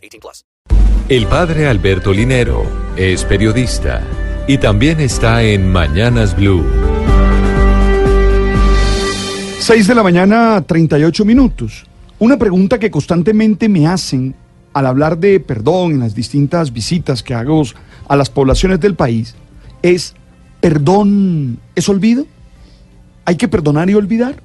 18 plus. El padre Alberto Linero es periodista y también está en Mañanas Blue. 6 de la mañana, 38 minutos. Una pregunta que constantemente me hacen al hablar de perdón en las distintas visitas que hago a las poblaciones del país es, ¿perdón es olvido? ¿Hay que perdonar y olvidar?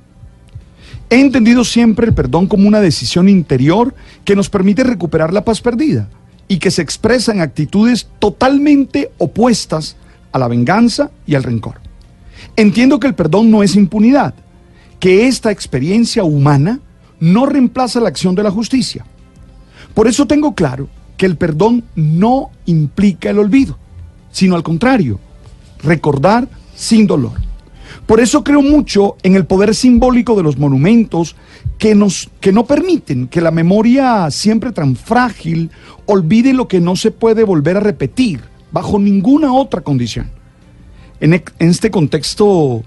He entendido siempre el perdón como una decisión interior que nos permite recuperar la paz perdida y que se expresa en actitudes totalmente opuestas a la venganza y al rencor. Entiendo que el perdón no es impunidad, que esta experiencia humana no reemplaza la acción de la justicia. Por eso tengo claro que el perdón no implica el olvido, sino al contrario, recordar sin dolor. Por eso creo mucho en el poder simbólico de los monumentos que, nos, que no permiten que la memoria, siempre tan frágil, olvide lo que no se puede volver a repetir bajo ninguna otra condición. En, este contexto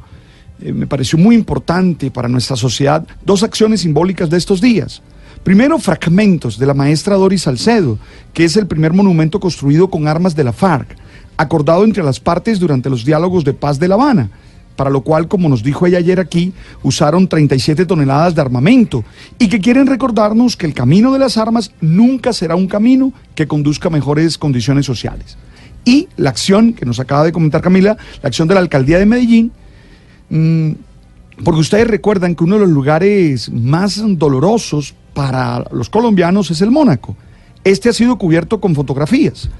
eh, me pareció muy importante para nuestra sociedad dos acciones simbólicas de estos días. Primero, fragmentos de la maestra Doris Salcedo, que es el primer monumento construido con armas de la FARC acordado entre las partes durante los diálogos de paz de La Habana, para lo cual, como nos dijo ella ayer aquí, usaron 37 toneladas de armamento y que quieren recordarnos que el camino de las armas nunca será un camino que conduzca a mejores condiciones sociales. Y la acción que nos acaba de comentar Camila, la acción de la alcaldía de Medellín, mmm, porque ustedes recuerdan que uno de los lugares más dolorosos para los colombianos es el Mónaco. Este ha sido cubierto con fotografías.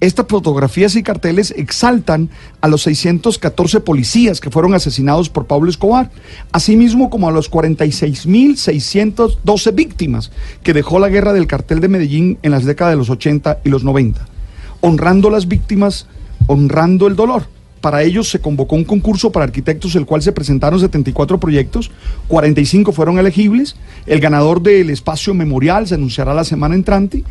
Estas fotografías y carteles exaltan a los 614 policías que fueron asesinados por Pablo Escobar, asimismo como a los 46.612 víctimas que dejó la guerra del cartel de Medellín en las décadas de los 80 y los 90, honrando las víctimas, honrando el dolor. Para ellos se convocó un concurso para arquitectos, el cual se presentaron 74 proyectos, 45 fueron elegibles, el ganador del espacio memorial se anunciará la semana entrante,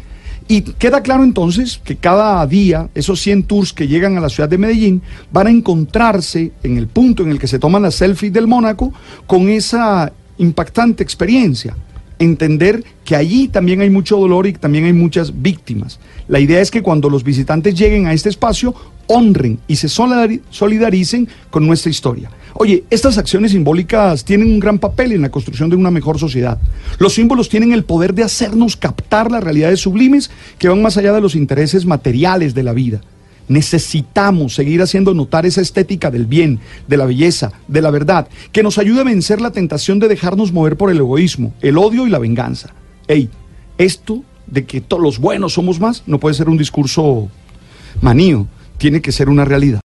y queda claro entonces que cada día esos 100 tours que llegan a la ciudad de Medellín van a encontrarse en el punto en el que se toman las selfies del Mónaco con esa impactante experiencia. Entender que allí también hay mucho dolor y también hay muchas víctimas. La idea es que cuando los visitantes lleguen a este espacio, honren y se solidaricen con nuestra historia. Oye, estas acciones simbólicas tienen un gran papel en la construcción de una mejor sociedad. Los símbolos tienen el poder de hacernos captar las realidades sublimes que van más allá de los intereses materiales de la vida. Necesitamos seguir haciendo notar esa estética del bien, de la belleza, de la verdad, que nos ayude a vencer la tentación de dejarnos mover por el egoísmo, el odio y la venganza. Ey, esto de que todos los buenos somos más no puede ser un discurso manío, tiene que ser una realidad.